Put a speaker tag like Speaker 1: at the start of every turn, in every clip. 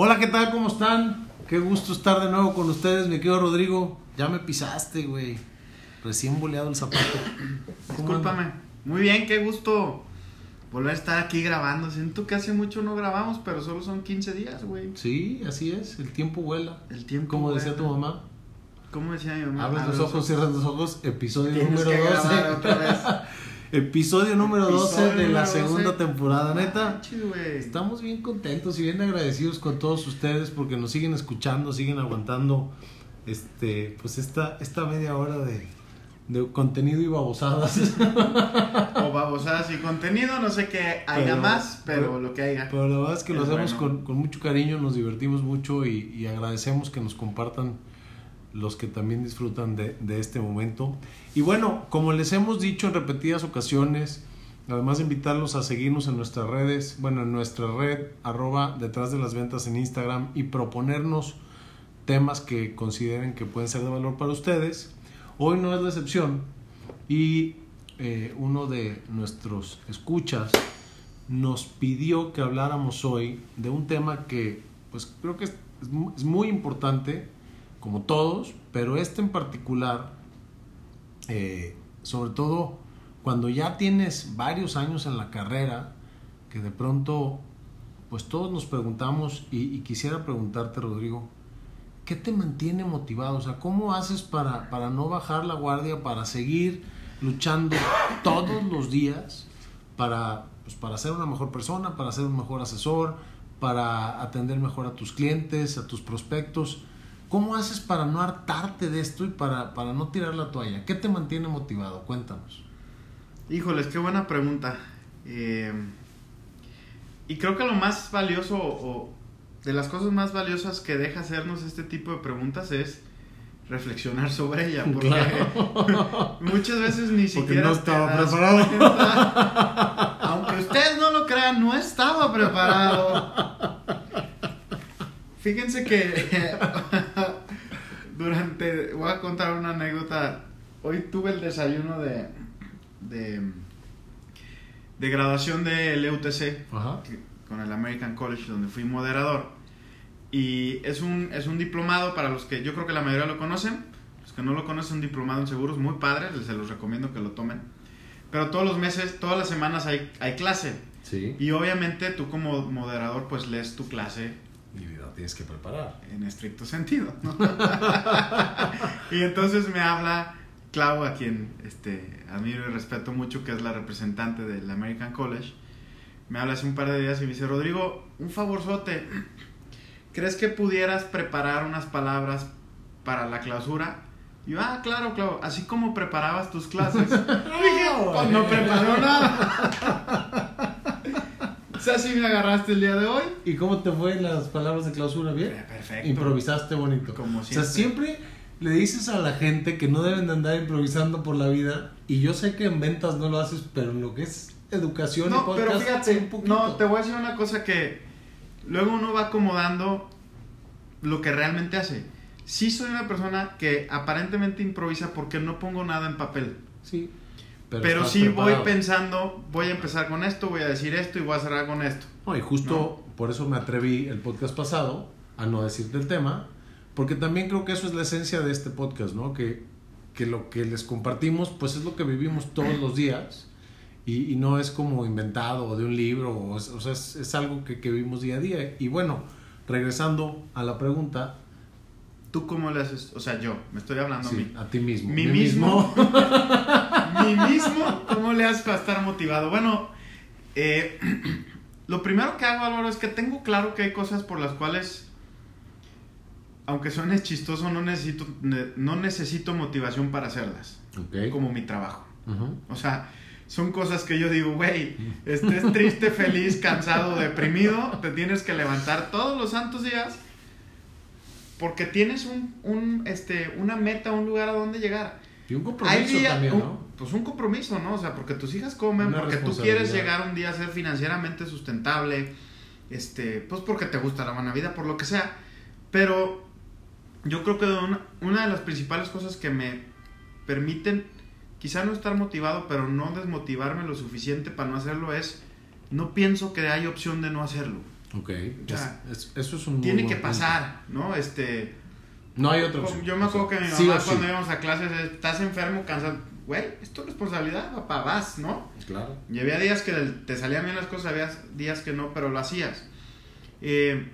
Speaker 1: Hola, ¿qué tal? ¿Cómo están? Qué gusto estar de nuevo con ustedes, mi querido Rodrigo. Ya me pisaste, güey. Recién boleado el zapato. ¿Cómo
Speaker 2: Discúlpame.
Speaker 1: anda?
Speaker 2: Muy bien, qué gusto volver a estar aquí grabando. Siento que hace mucho no grabamos, pero solo son 15 días, güey.
Speaker 1: Sí, así es. El tiempo vuela.
Speaker 2: El tiempo.
Speaker 1: Como decía tu mamá.
Speaker 2: ¿Cómo decía mi mamá?
Speaker 1: Abres
Speaker 2: Abre
Speaker 1: los ojos, cierras los ojos. Episodio número
Speaker 2: que grabar
Speaker 1: 12.
Speaker 2: otra vez.
Speaker 1: Episodio número 12
Speaker 2: Episodio
Speaker 1: de la segunda
Speaker 2: 12.
Speaker 1: temporada,
Speaker 2: Ah,
Speaker 1: neta. Estamos bien contentos y bien agradecidos con todos ustedes porque nos siguen escuchando, siguen aguantando este pues esta, esta media hora de, de contenido y babosadas.
Speaker 2: O babosadas y contenido, no sé qué haya
Speaker 1: Pero-
Speaker 2: más, pero
Speaker 1: pero-
Speaker 2: lo que haya.
Speaker 1: Pero la verdad es que lo hacemos
Speaker 2: bueno.
Speaker 1: con, con mucho cariño, nos divertimos mucho y, y agradecemos que nos compartan los que también disfrutan de, este momento. Y bueno, como les hemos dicho en repetidas ocasiones, además de invitarlos a seguirnos en nuestras redes, bueno, en nuestra red, arroba detrás de las ventas en Instagram y proponernos temas que consideren que pueden ser de valor para ustedes. Hoy no es la excepción y eh, uno de nuestros escuchas nos pidió que habláramos hoy de un tema que pues creo que es muy importante, como todos, pero este en particular, eh, sobre todo cuando ya tienes varios años en la carrera, que de pronto pues todos nos preguntamos y, quisiera preguntarte Rodrigo, ¿qué te mantiene motivado? O sea, ¿cómo haces para, para no bajar la guardia, para seguir luchando todos los días para, pues, para ser una mejor persona, para ser un mejor asesor, para atender mejor a tus clientes, a tus prospectos? ¿Cómo haces para no hartarte de esto y para, para no tirar la toalla? ¿Qué te mantiene motivado? Cuéntanos.
Speaker 2: Híjoles, qué buena pregunta. Eh, y creo que lo más valioso o de las cosas más valiosas que deja hacernos este tipo de preguntas es reflexionar sobre ella. Porque
Speaker 1: Claro.
Speaker 2: muchas veces ni siquiera.
Speaker 1: no
Speaker 2: te
Speaker 1: estaba preparado.
Speaker 2: cuenta. Aunque ustedes no lo crean, no estaba preparado. Fíjense que durante. Voy a contar una anécdota. Hoy tuve el desayuno de. de. de graduación del EUTC
Speaker 1: Ajá.
Speaker 2: con el American College, donde fui moderador. Y es un, es un diplomado para los que yo creo que la mayoría lo conocen. Los que no lo conocen, un diplomado en seguros muy padre, les- se los recomiendo que lo tomen. Pero todos los meses, todas las semanas hay, hay clase.
Speaker 1: Sí.
Speaker 2: Y obviamente tú como moderador pues lees tu clase
Speaker 1: Y la tienes que preparar.
Speaker 2: en estricto sentido. ¿no? y entonces me habla Clau, a quien este, admiro y respeto mucho, que es la representante del American College. Me habla hace un par de días y me dice, Rodrigo, un favorzote, ¿crees que pudieras preparar unas palabras para la clausura? Y yo, ah, claro, Clau, así como preparabas tus clases. Dije, pues no preparó nada. si me agarraste el día de hoy.
Speaker 1: ¿Y cómo te fue las palabras de clausura? ¿Bien?
Speaker 2: Perfecto.
Speaker 1: Improvisaste bonito.
Speaker 2: Como
Speaker 1: O sea,
Speaker 2: siempre.
Speaker 1: siempre le dices a la gente que no deben de andar improvisando por la vida. Y yo sé que en ventas no lo haces, pero en lo que es educación y
Speaker 2: No, pero
Speaker 1: podcast,
Speaker 2: fíjate,
Speaker 1: un poquito.
Speaker 2: no, te voy a decir una cosa que luego uno va acomodando lo que realmente hace. Sí soy una persona que aparentemente improvisa porque no pongo nada en papel.
Speaker 1: Sí.
Speaker 2: Pero,
Speaker 1: estás
Speaker 2: sí voy pensando, voy a empezar con esto, voy a decir esto y voy a cerrar con esto.
Speaker 1: No, y justo por eso me atreví el podcast pasado a no decirte el tema, porque también creo que eso es la esencia de este podcast, ¿no? Que, que lo que les compartimos, pues es lo que vivimos todos los días y, y no es como inventado de un libro, o, es- o sea, es, es algo que, que vivimos día a día. Y bueno, regresando a la pregunta,
Speaker 2: ¿Tú cómo le haces? O sea, yo, me estoy hablando a
Speaker 1: sí,
Speaker 2: mí.
Speaker 1: a ti mismo.
Speaker 2: Mi
Speaker 1: Mí
Speaker 2: mismo. Mi mismo, ¿cómo le haces para estar motivado? Bueno, eh, lo primero que hago, Álvaro, es que tengo claro que hay cosas por las cuales, aunque suene chistoso, no necesito, ne- no necesito motivación para hacerlas,
Speaker 1: Ok.
Speaker 2: como mi trabajo. O sea, son cosas que yo digo, güey, estés triste, feliz, cansado, deprimido, te tienes que levantar todos los santos días porque tienes un, un, este, una meta, un lugar a donde llegar.
Speaker 1: Y un
Speaker 2: Hay
Speaker 1: compromiso
Speaker 2: día-
Speaker 1: también, ¿no?
Speaker 2: Pues un compromiso, ¿no? O sea, porque tus hijas comen,
Speaker 1: Una
Speaker 2: porque tú quieres llegar un día a ser financieramente sustentable, este, pues porque te gusta la buena vida, por lo que sea. Pero yo creo que una, una de las principales cosas que me permiten quizá no estar motivado, pero no desmotivarme lo suficiente para no hacerlo es, no pienso que hay opción de no hacerlo.
Speaker 1: Ok.
Speaker 2: O sea,
Speaker 1: Es- es- eso es un.
Speaker 2: Tiene que
Speaker 1: punto.
Speaker 2: pasar, ¿no? Este,
Speaker 1: No hay otra opción.
Speaker 2: yo me
Speaker 1: O sea,
Speaker 2: acuerdo que mi mamá
Speaker 1: sí.
Speaker 2: cuando íbamos a clases, estás enfermo, cansado, güey, es tu responsabilidad, papá, vas, ¿no?
Speaker 1: Claro.
Speaker 2: Y había días que te salían bien las cosas, había días que no, pero lo hacías. Eh,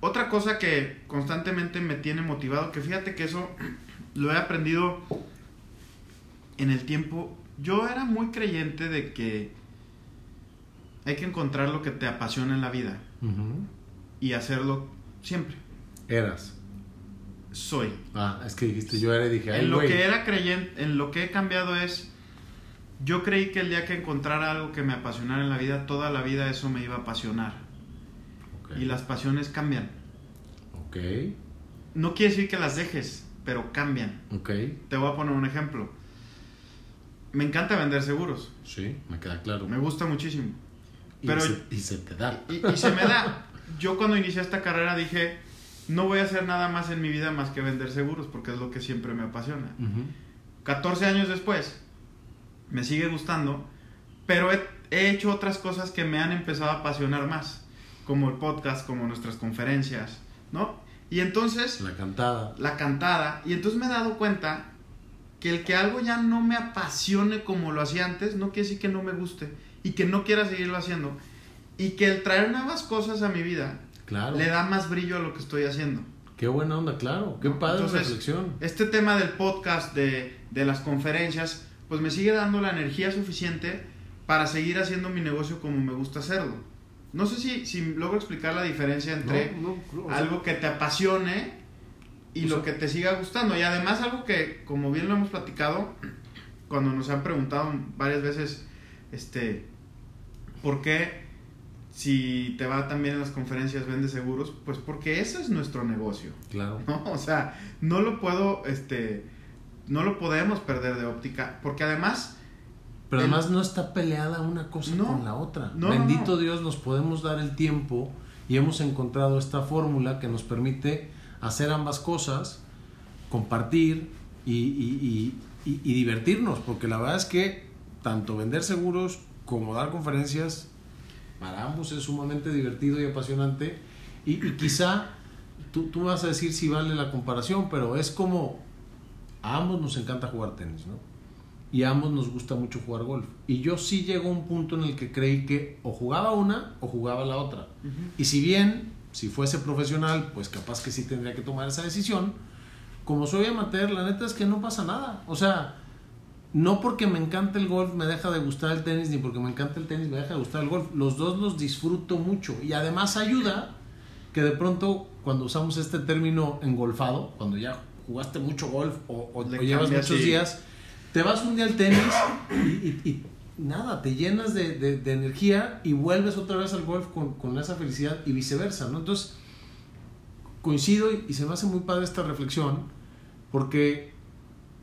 Speaker 2: otra cosa que constantemente me tiene motivado, que fíjate que eso lo he aprendido en el tiempo. Yo era muy creyente de que hay que encontrar lo que te apasiona en la vida y hacerlo siempre.
Speaker 1: Eras.
Speaker 2: Soy.
Speaker 1: Ah, es que dijiste yo era y dije, ay,
Speaker 2: En lo
Speaker 1: güey.
Speaker 2: que era creyente, en lo que he cambiado es, yo creí que el día que encontrara algo que me apasionara en la vida, toda la vida eso me iba a apasionar.
Speaker 1: Ok.
Speaker 2: Y las pasiones cambian.
Speaker 1: Ok.
Speaker 2: No quiere decir que las dejes, pero cambian.
Speaker 1: Ok.
Speaker 2: Te voy a poner un ejemplo. Me encanta vender seguros.
Speaker 1: Sí, me queda claro.
Speaker 2: Me gusta muchísimo.
Speaker 1: Y
Speaker 2: pero-
Speaker 1: se- y se te da.
Speaker 2: Y, y se me da. Yo cuando inicié esta carrera dije, no voy a hacer nada más en mi vida más que vender seguros, porque es lo que siempre me apasiona.
Speaker 1: Ujú.
Speaker 2: 14 años después, me sigue gustando, pero he, he hecho otras cosas que me han empezado a apasionar más, como el podcast, como nuestras conferencias, ¿no? Y entonces,
Speaker 1: La cantada.
Speaker 2: la cantada, y entonces me he dado cuenta que el que algo ya no me apasione como lo hacía antes, no quiere decir que no me guste y que no quiera seguirlo haciendo, y que el traer nuevas cosas a mi vida
Speaker 1: Claro.
Speaker 2: le da más brillo a lo que estoy haciendo.
Speaker 1: Qué buena onda, claro. Qué padre
Speaker 2: Entonces,
Speaker 1: reflexión.
Speaker 2: Este tema del podcast, de, de las conferencias, pues me sigue dando la energía suficiente para seguir haciendo mi negocio como me gusta hacerlo. No sé si, si logro explicar la diferencia entre
Speaker 1: No, no, o sea,
Speaker 2: algo que te apasione y
Speaker 1: O
Speaker 2: lo
Speaker 1: sea-
Speaker 2: que te siga gustando. Y además algo que, como bien lo hemos platicado, cuando nos han preguntado varias veces, este, ¿por qué si te va tan bien en las conferencias vendes seguros? Pues porque ese es nuestro negocio.
Speaker 1: Claro.
Speaker 2: ¿no? O sea, no lo puedo, este, no lo podemos perder de óptica, porque además,
Speaker 1: Pero
Speaker 2: El-
Speaker 1: además no está peleada una cosa
Speaker 2: No,
Speaker 1: con la otra.
Speaker 2: no,
Speaker 1: Bendito. Dios, nos podemos dar el tiempo y hemos encontrado esta fórmula que nos permite hacer ambas cosas, compartir y, y- y- y- divertirnos, porque la verdad es que tanto vender seguros como dar conferencias, ambos es sumamente divertido y apasionante. Y, y quizá tú, tú vas a decir si vale la comparación, pero es como a ambos nos encanta jugar tenis, ¿no? y a ambos nos gusta mucho jugar golf. Y yo sí llegó a un punto en el que creí que o jugaba una o jugaba la otra. Y si bien, si fuese profesional, pues capaz que sí tendría que tomar esa decisión, como soy amateur, la neta es que no pasa nada. O sea, no porque me encanta el golf me deja de gustar el tenis, ni porque me encanta el tenis me deja de gustar el golf. Los dos los disfruto mucho. Y además ayuda que de pronto, cuando usamos este término engolfado, cuando ya jugaste mucho golf o, o-
Speaker 2: Le
Speaker 1: o llevas muchos días, te vas un día al tenis y, y- y nada, te llenas de, de- de energía y vuelves otra vez al golf con, con esa felicidad y viceversa, ¿no? Entonces, coincido y, y se me hace muy padre esta reflexión porque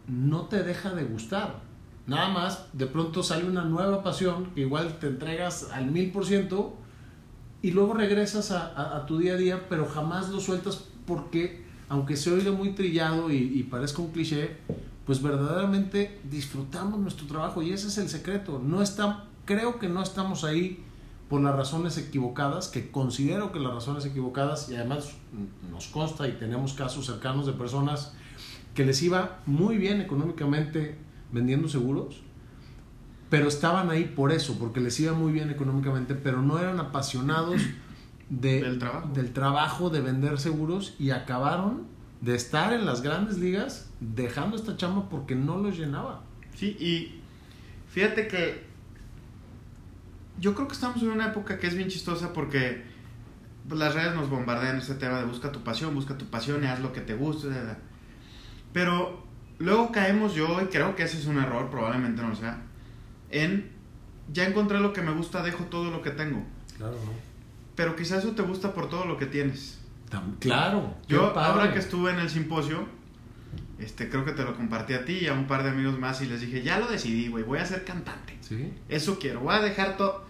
Speaker 1: no te deja de gustar. Nada más, de pronto sale una nueva pasión que igual te entregas al mil por ciento y luego regresas a, a- tu día a día, pero jamás lo sueltas porque, aunque se oiga muy trillado y, y parezca un cliché, pues verdaderamente disfrutamos nuestro trabajo y ese es el secreto. No está, creo que no estamos ahí por las razones equivocadas, que considero que las razones equivocadas, y además nos consta y tenemos casos cercanos de personas que les iba muy bien económicamente vendiendo seguros, pero estaban ahí por eso, porque les iba muy bien económicamente, pero no eran apasionados de-
Speaker 2: Del trabajo.
Speaker 1: del trabajo de vender seguros y acabaron de estar en las grandes ligas dejando esta chamba porque no los llenaba.
Speaker 2: sí, y fíjate que yo creo que estamos en una época que es bien chistosa porque pues, las redes nos bombardean este tema de busca tu pasión, busca tu pasión y haz lo que te guste, pero luego caemos yo, y creo que ese es un error, probablemente no lo sea, en ya encontré lo que me gusta, dejo todo lo que tengo.
Speaker 1: Claro, ¿no?
Speaker 2: Pero quizás eso te gusta por todo lo que tienes.
Speaker 1: Claro.
Speaker 2: Yo, ahora que estuve en el simposio, este, creo que te lo compartí a ti y a un par de amigos más y les dije, ya lo decidí, güey, voy a ser cantante.
Speaker 1: Sí.
Speaker 2: Eso quiero, voy a dejar todo.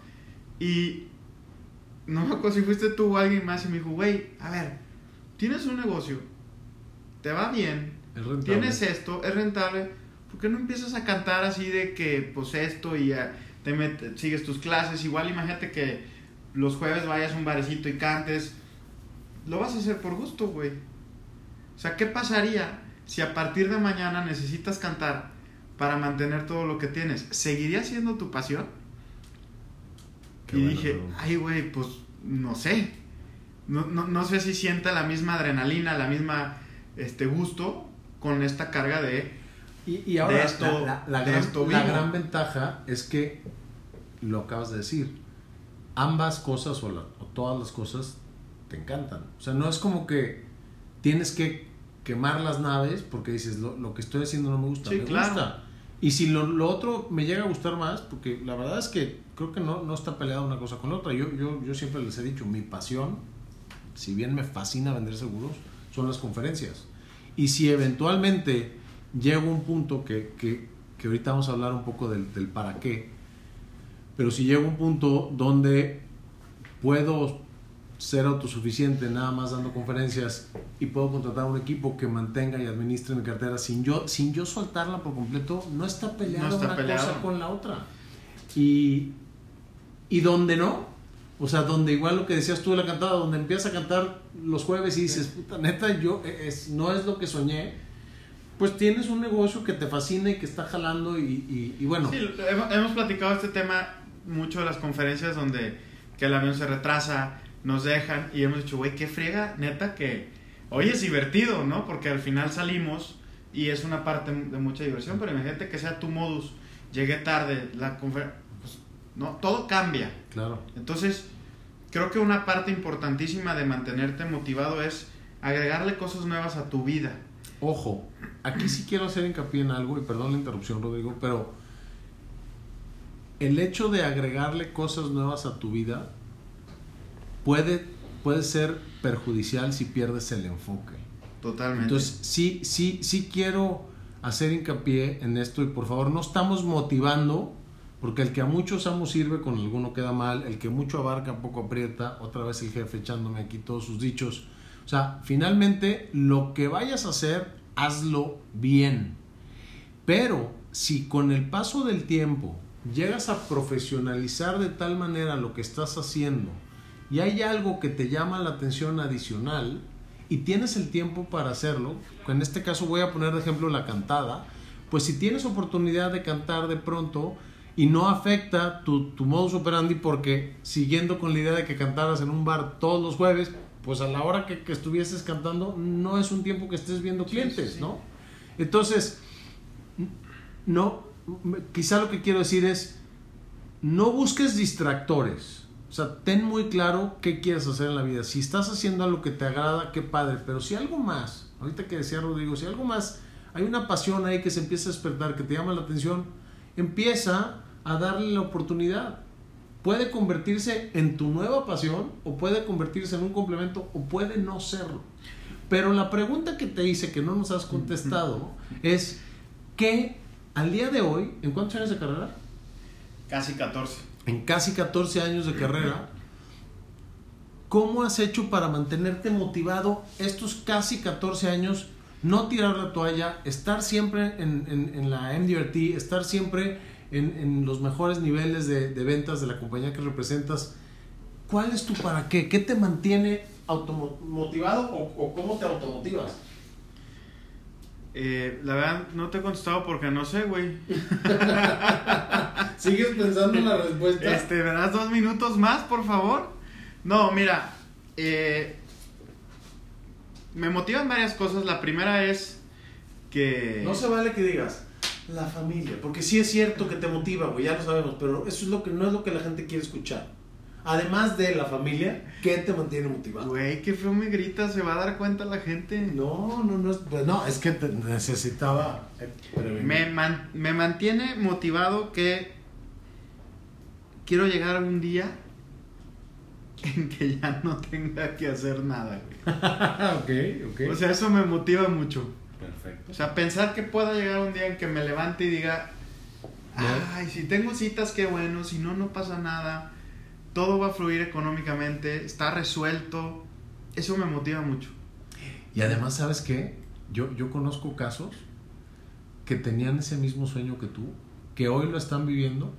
Speaker 2: Y no me acuerdo si fuiste tú o alguien más y me dijo, güey, a ver, tienes un negocio, te va bien,
Speaker 1: Es
Speaker 2: tienes esto, es rentable, ¿por qué no empiezas a cantar así de que, pues esto y ya te met- sigues tus clases? Igual imagínate que los jueves vayas a un barecito y cantes, lo vas a hacer por gusto, güey. O sea, ¿qué pasaría si a partir de mañana necesitas cantar para mantener todo lo que tienes? ¿Seguiría siendo tu pasión?
Speaker 1: Qué
Speaker 2: y dije, ay, güey, pues no sé. No, no, no sé si sienta la misma adrenalina, la misma este gusto con esta carga de
Speaker 1: Y, y ahora
Speaker 2: de esto-
Speaker 1: la, la- la
Speaker 2: de
Speaker 1: gran,
Speaker 2: esto
Speaker 1: la gran ventaja es que lo acabas de decir. Ambas cosas o, la- o todas las cosas te encantan. O sea, no es como que tienes que quemar las naves porque dices lo, lo que estoy haciendo no me gusta.
Speaker 2: Sí,
Speaker 1: me
Speaker 2: claro.
Speaker 1: gusta. Y si lo, lo otro me llega a gustar más, porque la verdad es que creo que no, no está peleada una cosa con la otra. Yo, yo, yo siempre les he dicho, mi pasión, si bien me fascina vender seguros, son las conferencias. Y si eventualmente llego a un punto que, que, que ahorita vamos a hablar un poco del, del para qué, pero si llego a un punto donde puedo ser autosuficiente nada más dando conferencias y puedo contratar un equipo que mantenga y administre mi cartera sin yo, sin yo soltarla por completo, no está
Speaker 2: No está
Speaker 1: una
Speaker 2: peleado.
Speaker 1: cosa con la otra. Y, y donde no, o sea, donde igual lo que decías tú de la cantada, donde empiezas a cantar los jueves y dices, puta, neta, yo es, no es lo que soñé, pues tienes un negocio que te fascina y que está jalando y, y- y bueno,
Speaker 2: Sí, hemos, hemos platicado este tema mucho de las conferencias donde que el avión se retrasa, nos dejan y hemos dicho, güey, qué friega, neta que, oye, es divertido, ¿no? Porque al final salimos y es una parte de mucha diversión, pero imagínate que sea tu modus, llegué tarde, la conferencia, no, todo cambia.
Speaker 1: claro.
Speaker 2: Entonces, creo que una parte importantísima de mantenerte motivado es agregarle cosas nuevas a tu vida.
Speaker 1: Ojo, aquí sí quiero hacer hincapié en algo, y perdón la interrupción, Rodrigo, pero el hecho de agregarle cosas nuevas a tu vida puede, puede ser perjudicial si pierdes el enfoque.
Speaker 2: Totalmente.
Speaker 1: Entonces, sí, sí, sí quiero hacer hincapié en esto y por favor no estamos motivando, porque el que a muchos amos sirve con alguno queda mal, el que mucho abarca poco aprieta, otra vez el jefe echándome aquí todos sus dichos. O sea, finalmente lo que vayas a hacer, hazlo bien. Pero si con el paso del tiempo llegas a profesionalizar de tal manera lo que estás haciendo y hay algo que te llama la atención adicional y tienes el tiempo para hacerlo, en este caso voy a poner de ejemplo la cantada, pues si tienes oportunidad de cantar de pronto y no afecta tu, tu modus operandi porque siguiendo con la idea de que cantaras en un bar todos los jueves, pues a la hora que, que estuvieses cantando no es un tiempo que estés viendo clientes,
Speaker 2: sí, sí.
Speaker 1: ¿no? Entonces, no, quizá lo que quiero decir es, no busques distractores. O sea, ten muy claro qué quieres hacer en la vida. Si estás haciendo algo que te agrada, qué padre. Pero si algo más, ahorita que decía Rodrigo, si algo más, hay una pasión ahí que se empieza a despertar, que te llama la atención, empieza a darle la oportunidad. Puede convertirse en tu nueva pasión o puede convertirse en un complemento o puede no serlo. Pero la pregunta que te hice que no nos has contestado es que al día de hoy, ¿en cuántos años de carrera?
Speaker 2: Casi 14.
Speaker 1: En casi 14 años de carrera, ¿cómo has hecho para mantenerte motivado estos casi 14 años? No tirar la toalla, estar siempre en, en- en la MDRT, estar siempre en, en los mejores niveles de, de ventas de la compañía que representas. ¿Cuál es tu para qué? ¿Qué te mantiene automotivado o, o cómo te automotivas?
Speaker 2: Eh, la verdad, no te he contestado porque no sé, güey.
Speaker 1: ¿Sigues pensando en la respuesta?
Speaker 2: Este, ¿me das dos minutos más, por favor? No, mira, eh, me motivan varias cosas. La primera es que...
Speaker 1: No se vale que digas la familia, porque sí es cierto que te motiva, güey, ya lo sabemos, pero eso es lo que no es lo que la gente quiere escuchar. Además de la familia, ¿qué te mantiene motivado?
Speaker 2: Güey, qué feo me grita, se va a dar cuenta la gente.
Speaker 1: No, no, no es, pues no, es que te necesitaba eh.
Speaker 2: Me, man- me mantiene motivado que quiero llegar a un día en que ya no tenga que hacer nada, güey.
Speaker 1: ok, ok.
Speaker 2: O sea, eso me motiva mucho.
Speaker 1: Perfecto.
Speaker 2: O sea, pensar que pueda llegar un día en que me levante y diga, ay, si tengo citas, qué bueno, si no, no pasa nada, todo va a fluir económicamente, está resuelto, eso me motiva mucho.
Speaker 1: Y además, ¿sabes qué? Yo, yo conozco casos que tenían ese mismo sueño que tú, que hoy lo están viviendo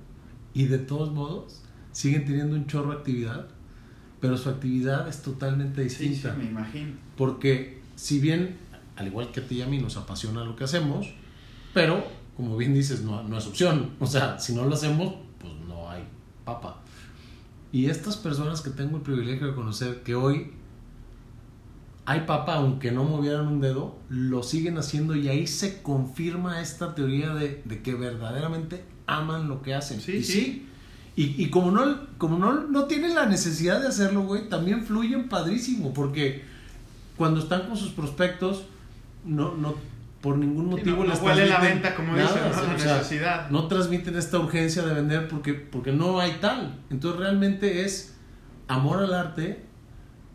Speaker 1: y de todos modos siguen teniendo un chorro de actividad pero su actividad es totalmente distinta.
Speaker 2: Sí, sí, me imagino.
Speaker 1: Porque si bien, al igual que a ti y a mí, nos apasiona lo que hacemos, pero, como bien dices, no, no es opción. O sea, si no lo hacemos, pues no hay papa. Y estas personas que tengo el privilegio de conocer, que hoy hay papa, aunque no movieran un dedo, lo siguen haciendo y ahí se confirma esta teoría de, de que verdaderamente aman lo que hacen.
Speaker 2: Sí,
Speaker 1: y
Speaker 2: sí.
Speaker 1: Y, y como, no, como no, no tienen la necesidad de hacerlo, güey, también fluyen padrísimo, porque cuando están con sus prospectos, no, no por ningún motivo
Speaker 2: no,
Speaker 1: les
Speaker 2: no huele la venta, como
Speaker 1: nada,
Speaker 2: dicen, ¿no? La
Speaker 1: o sea,
Speaker 2: necesidad.
Speaker 1: no transmiten esta urgencia de vender porque, porque no hay tal. Entonces realmente es amor al arte.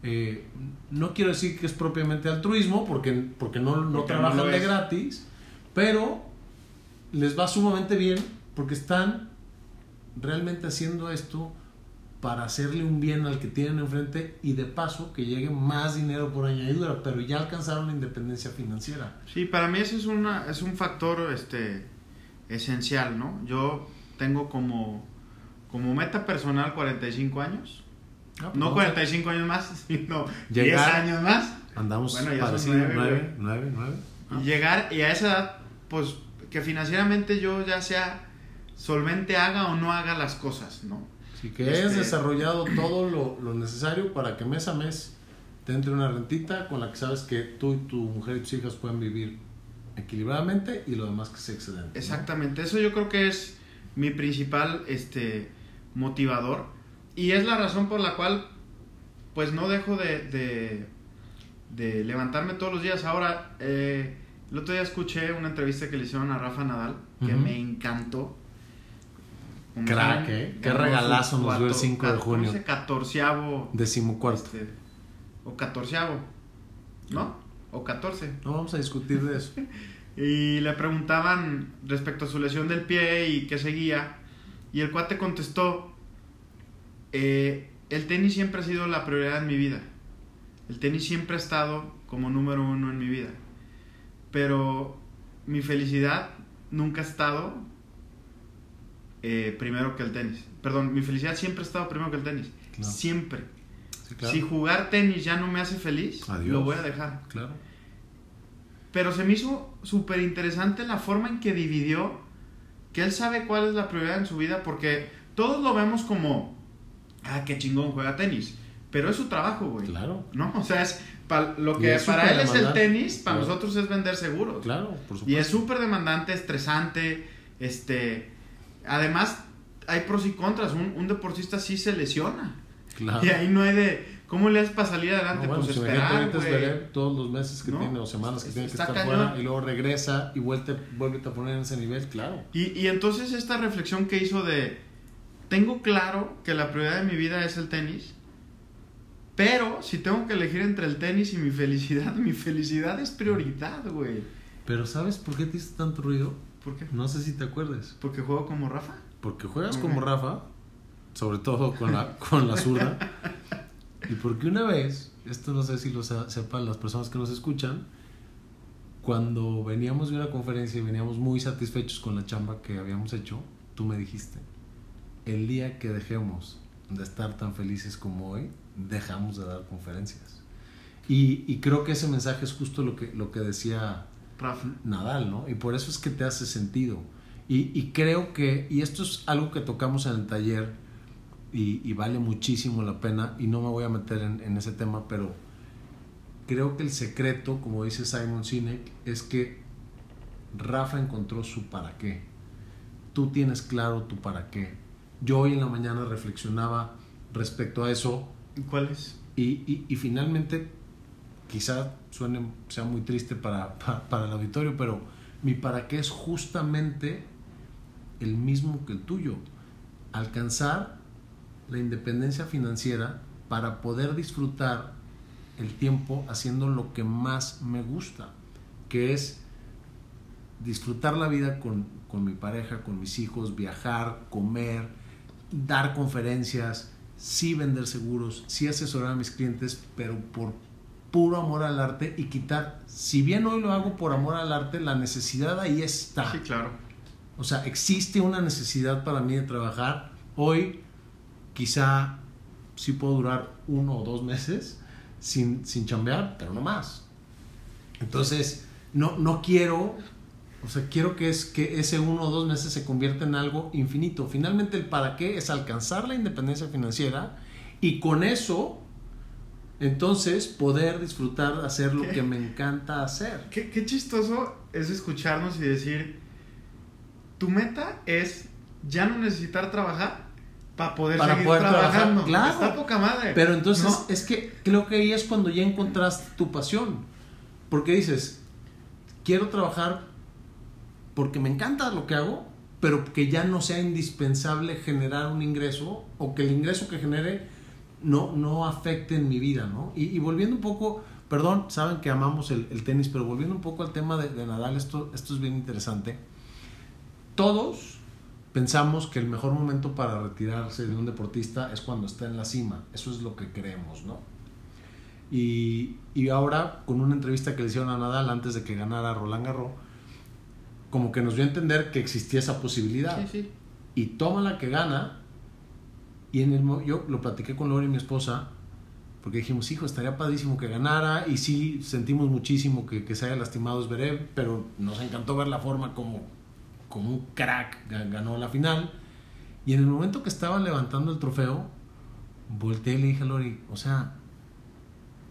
Speaker 1: eh, no quiero decir que es propiamente altruismo porque, porque no, no
Speaker 2: Porque no
Speaker 1: trabajan de gratis, pero les va sumamente bien porque están realmente haciendo esto para hacerle un bien al que tienen enfrente y de paso que llegue más dinero por añadidura, pero ya alcanzaron la independencia financiera.
Speaker 2: Sí, para mí ese es, una, es un factor este, esencial, ¿no? Yo tengo como, como meta personal 45 años.
Speaker 1: Ah, pues
Speaker 2: No
Speaker 1: vamos a-
Speaker 2: 45 años más, sino 10
Speaker 1: Llegar-
Speaker 2: años más.
Speaker 1: Andamos
Speaker 2: Bueno, ya son
Speaker 1: parecido,
Speaker 2: nueve,
Speaker 1: nueve,
Speaker 2: güey.
Speaker 1: nueve, nueve. Ah.
Speaker 2: Y llegar, y a esa edad, pues que financieramente yo ya sea solvente haga o no haga las cosas, ¿no?
Speaker 1: Así que
Speaker 2: Este-
Speaker 1: es desarrollado todo lo, lo necesario para que mes a mes te entre una rentita con la que sabes que tú y tu mujer y tus hijas pueden vivir equilibradamente y lo demás que sea excedente. ¿no?
Speaker 2: Exactamente, eso yo creo que es mi principal este, motivador y es la razón por la cual pues no dejo de, de, de levantarme todos los días. Ahora, eh, el otro día escuché una entrevista que le hicieron a Rafa Nadal que me encantó.
Speaker 1: Crack, ¿eh? Qué regalazo nos dio el
Speaker 2: cuator-
Speaker 1: 5 de junio.
Speaker 2: 14, catorceavo
Speaker 1: Decimocuarto.
Speaker 2: este, o catorceavo, ¿no? O catorce.
Speaker 1: No vamos a discutir de eso.
Speaker 2: Y le preguntaban respecto a su lesión del pie y qué seguía. Y el cuate contestó, eh, el tenis siempre ha sido la prioridad en mi vida. El tenis siempre ha estado como número uno en mi vida. Pero mi felicidad nunca ha estado eh, primero que el tenis. Perdón, mi felicidad siempre ha estado primero que el tenis.
Speaker 1: Claro.
Speaker 2: Siempre.
Speaker 1: Sí, claro.
Speaker 2: Si jugar tenis ya no me hace feliz,
Speaker 1: Adiós.
Speaker 2: lo voy a dejar.
Speaker 1: Claro.
Speaker 2: Pero se me hizo súper interesante la forma en que dividió, que él sabe cuál es la prioridad en su vida, porque todos lo vemos como, ah, qué chingón juega tenis, pero es su trabajo, güey.
Speaker 1: Claro.
Speaker 2: ¿No? O sea, es pa- lo que
Speaker 1: es
Speaker 2: para él es el tenis, para
Speaker 1: Claro.
Speaker 2: nosotros es vender seguros.
Speaker 1: Claro, por supuesto.
Speaker 2: Y es súper demandante, estresante, este... Además, hay pros y contras, un, un deportista sí se lesiona.
Speaker 1: Claro.
Speaker 2: Y ahí no hay de, ¿cómo le haces para salir adelante?
Speaker 1: No, bueno,
Speaker 2: pues esperar, güey.
Speaker 1: todos los meses que
Speaker 2: ¿No?
Speaker 1: tiene o semanas que tiene que estar
Speaker 2: cañón.
Speaker 1: fuera y luego regresa y vuelve, vuelve a poner en ese nivel, claro.
Speaker 2: Y, y entonces esta reflexión que hizo de, tengo claro que la prioridad de mi vida es el tenis, pero si tengo que elegir entre el tenis y mi felicidad, mi felicidad es prioridad, güey.
Speaker 1: Pero ¿sabes por qué te hizo tanto ruido?
Speaker 2: ¿Por qué?
Speaker 1: No sé si te acuerdes.
Speaker 2: Porque juego como Rafa.
Speaker 1: Porque juegas
Speaker 2: Ok.
Speaker 1: como Rafa, sobre todo con la, con la zurda. y porque una vez, esto no sé si lo sepan las personas que nos escuchan, cuando veníamos de una conferencia y veníamos muy satisfechos con la chamba que habíamos hecho, tú me dijiste, el día que dejemos de estar tan felices como hoy, dejamos de dar conferencias. Y, y creo que ese mensaje es justo lo que, lo que decía
Speaker 2: Rafa.
Speaker 1: Nadal, ¿no? Y por eso es que te hace sentido. Y, y creo que, y esto es algo que tocamos en el taller y, y vale muchísimo la pena, y no me voy a meter en, en ese tema, pero creo que el secreto, como dice Simon Sinek, es que Rafa encontró su para qué. Tú tienes claro tu para qué. Yo hoy en la mañana reflexionaba respecto a eso
Speaker 2: ¿Y ¿Cuál es?
Speaker 1: y, y, y finalmente, quizá suene, sea muy triste para, pa- para, el auditorio, pero mi para qué es justamente el mismo que el tuyo. Alcanzar la independencia financiera para poder disfrutar el tiempo haciendo lo que más me gusta, que es disfrutar la vida con, con mi pareja, con mis hijos, viajar, comer, dar conferencias, sí vender seguros, sí asesorar a mis clientes, pero por puro amor al arte y quitar, si bien hoy lo hago por amor al arte, la necesidad ahí está.
Speaker 2: Sí, claro.
Speaker 1: O sea, existe una necesidad para mí de trabajar. Hoy quizá sí puedo durar uno o dos meses sin, sin chambear, pero no más. Entonces, no, no quiero, o sea, quiero que, es, que ese uno o dos meses se convierta en algo infinito. Finalmente, el para qué es alcanzar la independencia financiera y con eso, entonces, poder disfrutar de hacer lo
Speaker 2: ¿Qué?
Speaker 1: que me encanta hacer.
Speaker 2: Qué, qué chistoso es escucharnos y decir, tu meta es ya no necesitar trabajar para poder
Speaker 1: Para
Speaker 2: seguir
Speaker 1: poder trabajar,
Speaker 2: trabajando.
Speaker 1: claro.
Speaker 2: Está poca madre.
Speaker 1: Pero entonces
Speaker 2: No,
Speaker 1: es que creo que ahí es cuando ya encontraste tu pasión. Porque dices, quiero trabajar porque me encanta lo que hago, pero que ya no sea indispensable generar un ingreso o que el ingreso que genere no, no afecte en mi vida, ¿no? Y, y volviendo un poco, perdón, saben que amamos el, el tenis, pero volviendo un poco al tema de, de Nadal, esto, esto es bien interesante. Todos pensamos que el mejor momento para retirarse de un deportista es cuando está en la cima. Eso es lo que creemos, ¿no? Y, y ahora, con una entrevista que le hicieron a Nadal antes de que ganara Roland Garros, como que nos dio a entender que existía esa posibilidad.
Speaker 2: Sí, sí.
Speaker 1: Y toma la que gana. Y en el yo lo platiqué con Lori, mi esposa, porque dijimos, hijo, estaría padrísimo que ganara. Y sí, sentimos muchísimo que, que se haya lastimado Zverev, pero nos encantó ver la forma como, como un crack ga- ganó la final. Y en el momento que estaban levantando el trofeo, volteé y le dije a Lori, o sea,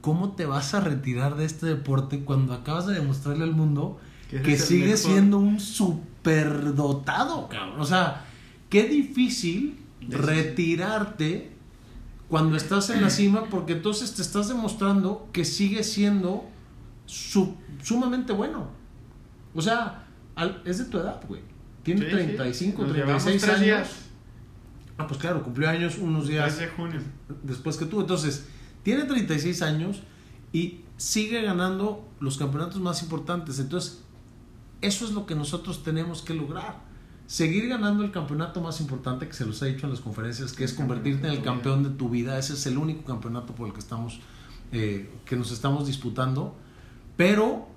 Speaker 1: ¿cómo te vas a retirar de este deporte cuando acabas de demostrarle al mundo
Speaker 2: Que eres
Speaker 1: que
Speaker 2: el
Speaker 1: sigue
Speaker 2: mejor?
Speaker 1: siendo un superdotado, cabrón? O sea, qué difícil retirarte cuando estás en la cima porque entonces te estás demostrando que sigue siendo su- sumamente bueno. O sea, al- es de tu edad, güey. Tiene
Speaker 2: Sí, sí.
Speaker 1: 35,
Speaker 2: Nos llevamos
Speaker 1: 36
Speaker 2: tres
Speaker 1: años.
Speaker 2: días.
Speaker 1: Ah, pues claro, cumplió años unos días
Speaker 2: 3 de junio.
Speaker 1: después que tú. Entonces, tiene 36 años y sigue ganando los campeonatos más importantes. Entonces, eso es lo que nosotros tenemos que lograr. Seguir ganando el campeonato más importante que se los he dicho en las conferencias, que es convertirte en el campeón de tu vida. Ese es el único campeonato por el que estamos, eh, que nos estamos disputando. Pero,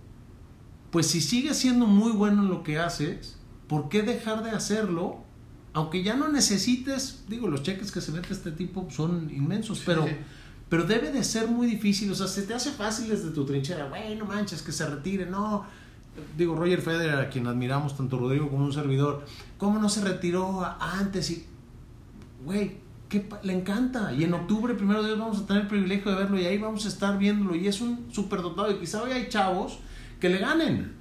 Speaker 1: pues si sigues siendo muy bueno en lo que haces, ¿por qué dejar de hacerlo? Aunque ya no necesites, digo, los cheques que se mete este tipo son inmensos, pero, pero debe de ser muy difícil. O sea, se te hace fácil desde tu trinchera, güey, no manches, que se retire, no. Digo, Roger Federer, a quien admiramos, tanto Rodrigo como un servidor, ¿cómo no se retiró antes? Y, güey, qué pa- le encanta. Y en octubre, primero de Dios, vamos a tener el privilegio de verlo y ahí vamos a estar viéndolo. Y es un superdotado. Y quizá hoy hay chavos que le ganen,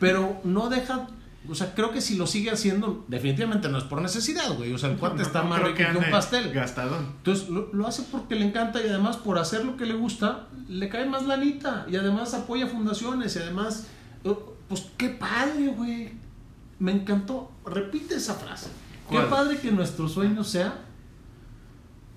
Speaker 1: pero no deja. O sea, creo que si lo sigue haciendo, definitivamente no es por necesidad, güey. O sea, el cuate está
Speaker 2: No
Speaker 1: más rico que un pastel.
Speaker 2: Gastadón.
Speaker 1: Entonces lo, lo hace porque le encanta y además por hacer lo que le gusta, le cae más lanita y además apoya fundaciones y además, pues qué padre, güey. Me encantó. Repite esa frase.
Speaker 2: ¿Cuál?
Speaker 1: Qué padre que nuestro sueño sea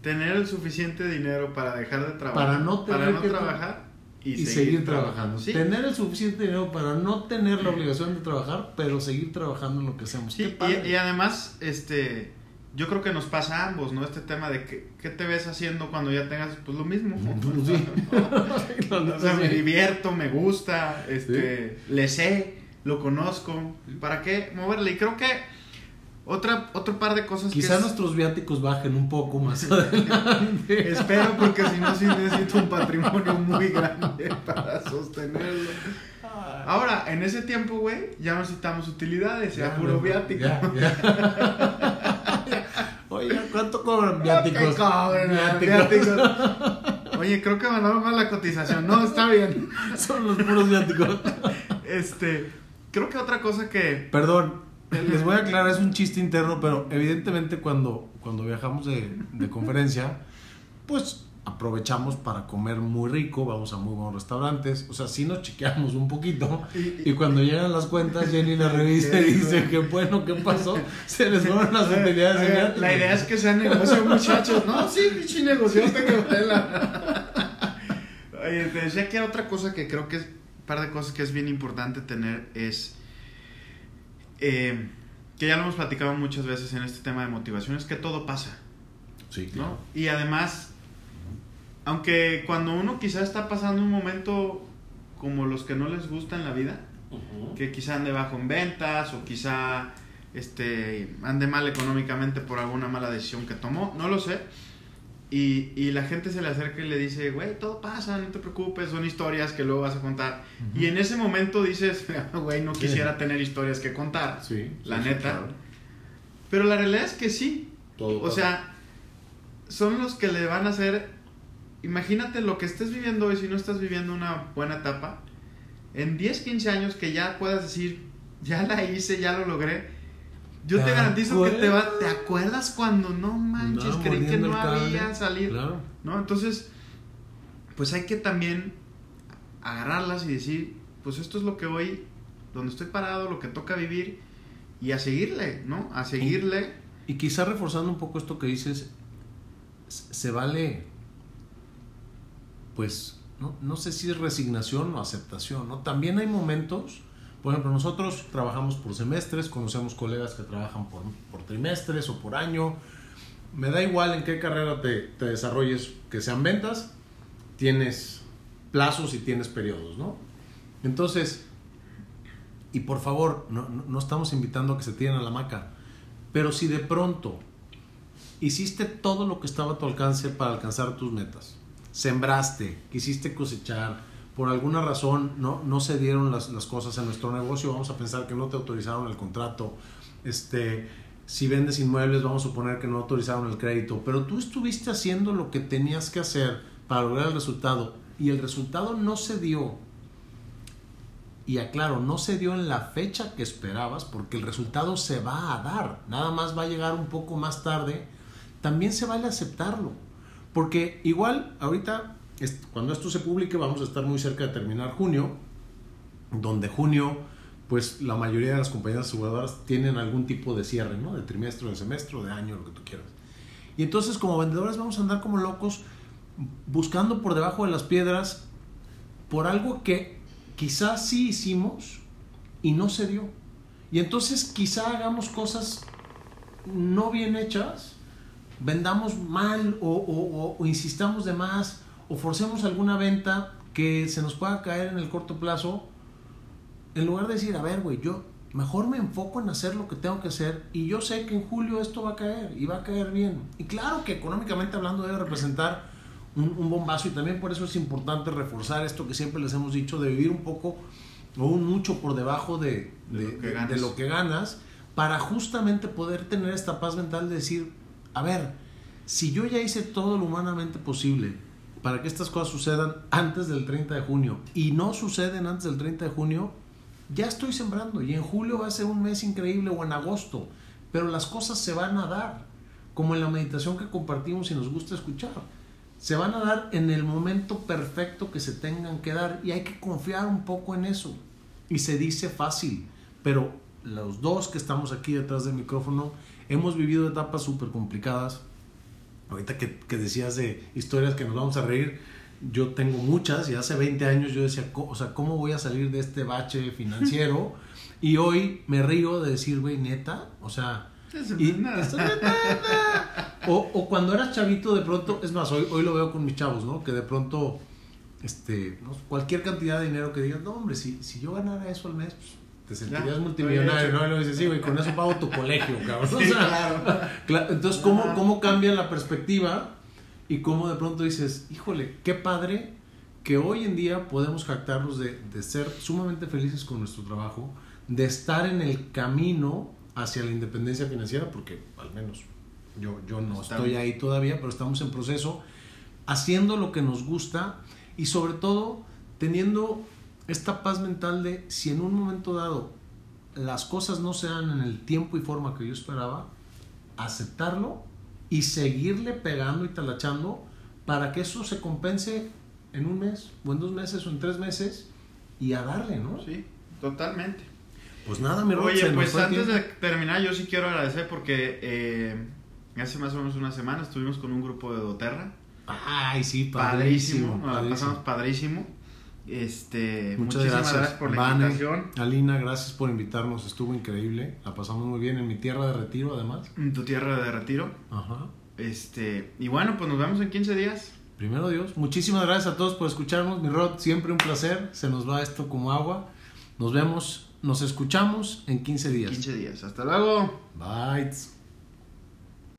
Speaker 2: Tener el suficiente dinero para dejar de trabajar.
Speaker 1: Para no tener
Speaker 2: para no
Speaker 1: que tra-
Speaker 2: trabajar y,
Speaker 1: y, seguir, trabajando.
Speaker 2: Sí.
Speaker 1: Tener el suficiente dinero para no tener la obligación de trabajar, pero seguir trabajando en lo que hacemos.
Speaker 2: Sí,
Speaker 1: Qué padre.
Speaker 2: y, y además, este, yo creo que nos pasa a ambos, ¿no? Este tema de que, qué te ves haciendo cuando ya tengas, pues lo mismo.
Speaker 1: Pues sí.
Speaker 2: O sea, me divierto, me gusta, este, le sé, lo conozco. ¿Para qué moverle? Y creo que otra, otro par de cosas
Speaker 1: Quizá
Speaker 2: que es-
Speaker 1: nuestros viáticos bajen un poco más adelante.
Speaker 2: espero porque si no sí necesito un patrimonio muy grande para sostenerlo. Ahora, en ese tiempo, güey, ya no necesitamos utilidades, ya, puro
Speaker 1: no,
Speaker 2: viático.
Speaker 1: ya, ya. Oye, ¿cuánto cobran viáticos?
Speaker 2: ¿Qué cobran,
Speaker 1: Viáticos.
Speaker 2: viáticos? Oye, creo que mandaron mal la cotización. No, está bien.
Speaker 1: Son los puros viáticos.
Speaker 2: Este, creo que otra cosa que
Speaker 1: Perdón, les voy a aclarar, es un chiste interno, pero evidentemente cuando, cuando viajamos de, de conferencia, pues aprovechamos para comer muy rico, vamos a muy buenos restaurantes, o sea, sí nos chequeamos un poquito
Speaker 2: Y-
Speaker 1: cuando llegan las cuentas, Jenny la revisa y dice que bueno, ¿qué pasó? Se les fueron las utilidades.
Speaker 2: Oiga,
Speaker 1: inmediatas.
Speaker 2: La idea es que sea negocio, muchachos. No, sí, pinche negocio, que pela. Oye, te decía que otra cosa que creo que es, un par de cosas que es bien importante tener es, eh, que ya lo hemos platicado muchas veces en este tema de motivación, es que todo pasa,
Speaker 1: Sí,
Speaker 2: ¿no?
Speaker 1: claro.
Speaker 2: Y además, aunque cuando uno quizá está pasando un momento como los que no les gusta en la vida, que quizá ande bajo en ventas o quizá este ande mal económicamente por alguna mala decisión que tomó, no lo sé. Y, y la gente se le acerca y le dice, güey, todo pasa, no te preocupes, son historias que luego vas a contar. Y en ese momento dices, güey, no quisiera tener historias que contar,
Speaker 1: Sí.
Speaker 2: la
Speaker 1: sí, sí,
Speaker 2: neta.
Speaker 1: claro.
Speaker 2: Pero la realidad es que sí.
Speaker 1: Todo
Speaker 2: O
Speaker 1: pasa.
Speaker 2: sea, son los que le van a hacer. Imagínate lo que estés viviendo hoy si no estás viviendo una buena etapa. En 10, 15 años que ya puedas decir, ya la hice, ya lo logré. Yo te
Speaker 1: ¿Te
Speaker 2: garantizo que te va,
Speaker 1: acuerdas?
Speaker 2: te acuerdas cuando no manches, creí que no había salido.
Speaker 1: Claro.
Speaker 2: ¿No? Entonces, pues hay que también agarrarlas y decir, pues esto es lo que hoy, donde estoy parado, lo que toca vivir y a seguirle, ¿no? A seguirle.
Speaker 1: Y quizá reforzando un poco esto que dices, se vale, pues, no, no sé si es resignación o aceptación, ¿no? También hay momentos, por ejemplo, nosotros trabajamos por semestres, conocemos colegas que trabajan por, por trimestres o por año, me da igual en qué carrera te, te desarrolles, que sean ventas, tienes plazos y tienes periodos, ¿no? Entonces, y por favor, no, no- estamos invitando a que se tiren a la maca, pero si de pronto hiciste todo lo que estaba a tu alcance para alcanzar tus metas, sembraste, quisiste cosechar, por alguna razón no, no se dieron las, las cosas en nuestro negocio, vamos a pensar que no te autorizaron el contrato, este, si vendes inmuebles vamos a suponer que no autorizaron el crédito, pero tú estuviste haciendo lo que tenías que hacer para lograr el resultado y el resultado no se dio. Y aclaro, no se dio en la fecha que esperabas porque el resultado se va a dar, nada más va a llegar un poco más tarde, también se vale aceptarlo. Porque igual ahorita, cuando esto se publique, vamos a estar muy cerca de terminar junio, donde junio, pues la mayoría de las compañías aseguradoras tienen algún tipo de cierre, ¿no? De trimestre, de semestre, de año, lo que tú quieras. Y entonces como vendedores vamos a andar como locos buscando por debajo de las piedras por algo que quizás sí hicimos y no se dio. Y entonces quizá hagamos cosas no bien hechas, vendamos mal o, o- o- o insistamos de más o forcemos alguna venta que se nos pueda caer en el corto plazo, en lugar de decir, a ver, güey, yo mejor me enfoco en hacer lo que tengo que hacer y yo sé que en julio esto va a caer y va a caer bien. Y claro que económicamente hablando debe representar un, un bombazo y también por eso es importante reforzar esto que siempre les hemos dicho de vivir un poco o un mucho por debajo de,
Speaker 2: De
Speaker 1: de-
Speaker 2: lo que
Speaker 1: de-
Speaker 2: ganas.
Speaker 1: de lo que ganas para justamente poder tener esta paz mental de decir, a ver, si yo ya hice todo lo humanamente posible para que estas cosas sucedan antes del 30 de junio y no suceden antes del 30 de junio, ya estoy sembrando y en julio va a ser un mes increíble o en agosto, pero las cosas se van a dar, como en la meditación que compartimos y nos gusta escuchar. Se van a dar en el momento perfecto que se tengan que dar y hay que confiar un poco en eso. Y se dice fácil, pero los dos que estamos aquí detrás del micrófono hemos vivido etapas súper complicadas. Ahorita que, que decías de historias que nos vamos a reír, yo tengo muchas y hace 20 años yo decía, o sea, ¿cómo voy a salir de este bache financiero? y hoy me río de decir, güey, neta, o sea, y-
Speaker 2: Nada.
Speaker 1: esto no es nada. O, o cuando eras chavito, de pronto, es más, hoy, hoy lo veo con mis chavos, ¿no? Que de pronto, este, ¿no? cualquier cantidad de dinero que digas, no, hombre, si, si yo ganara eso al mes, pues, te sentirías multimillonario, ¿no? Y lo dices, sí, güey, con eso pago tu colegio, cabrón. O
Speaker 2: Sí,
Speaker 1: sea,
Speaker 2: claro.
Speaker 1: Cla- Entonces, ¿cómo. ¿cómo cambia la perspectiva? Y cómo de pronto dices, híjole, qué padre que hoy en día podemos jactarnos de, de ser sumamente felices con nuestro trabajo, de estar en el camino hacia la independencia financiera, porque al menos yo, yo no estoy ahí todavía, pero estamos en proceso, haciendo lo que nos gusta y sobre todo teniendo esta paz mental de si en un momento dado las cosas no se dan en el tiempo y forma que yo esperaba, aceptarlo y seguirle pegando y talachando para que eso se compense en un mes, o en dos meses, o en tres meses, y a darle, ¿no?
Speaker 2: Sí, totalmente.
Speaker 1: Pues nada, mi
Speaker 2: Oye, pues antes de terminar, yo sí quiero agradecer porque eh, hace más o menos una semana estuvimos con un grupo de Doterra.
Speaker 1: Ay, sí,
Speaker 2: Padrísimo,
Speaker 1: padrísimo.
Speaker 2: nos la
Speaker 1: padrísimo.
Speaker 2: pasamos padrísimo. Este,
Speaker 1: Muchas
Speaker 2: muchísimas
Speaker 1: gracias.
Speaker 2: gracias, por la
Speaker 1: Vane,
Speaker 2: invitación.
Speaker 1: Alina, gracias por invitarnos, estuvo increíble, la pasamos muy bien en mi tierra de retiro además.
Speaker 2: En tu tierra de retiro.
Speaker 1: Ajá.
Speaker 2: Este, y bueno, pues nos vemos en 15 días.
Speaker 1: Primero Dios, muchísimas gracias a todos por escucharnos, mi Rod, siempre un placer, se nos va esto como agua. Nos vemos, nos escuchamos en 15 días.
Speaker 2: 15 días. Hasta luego.
Speaker 1: Bye.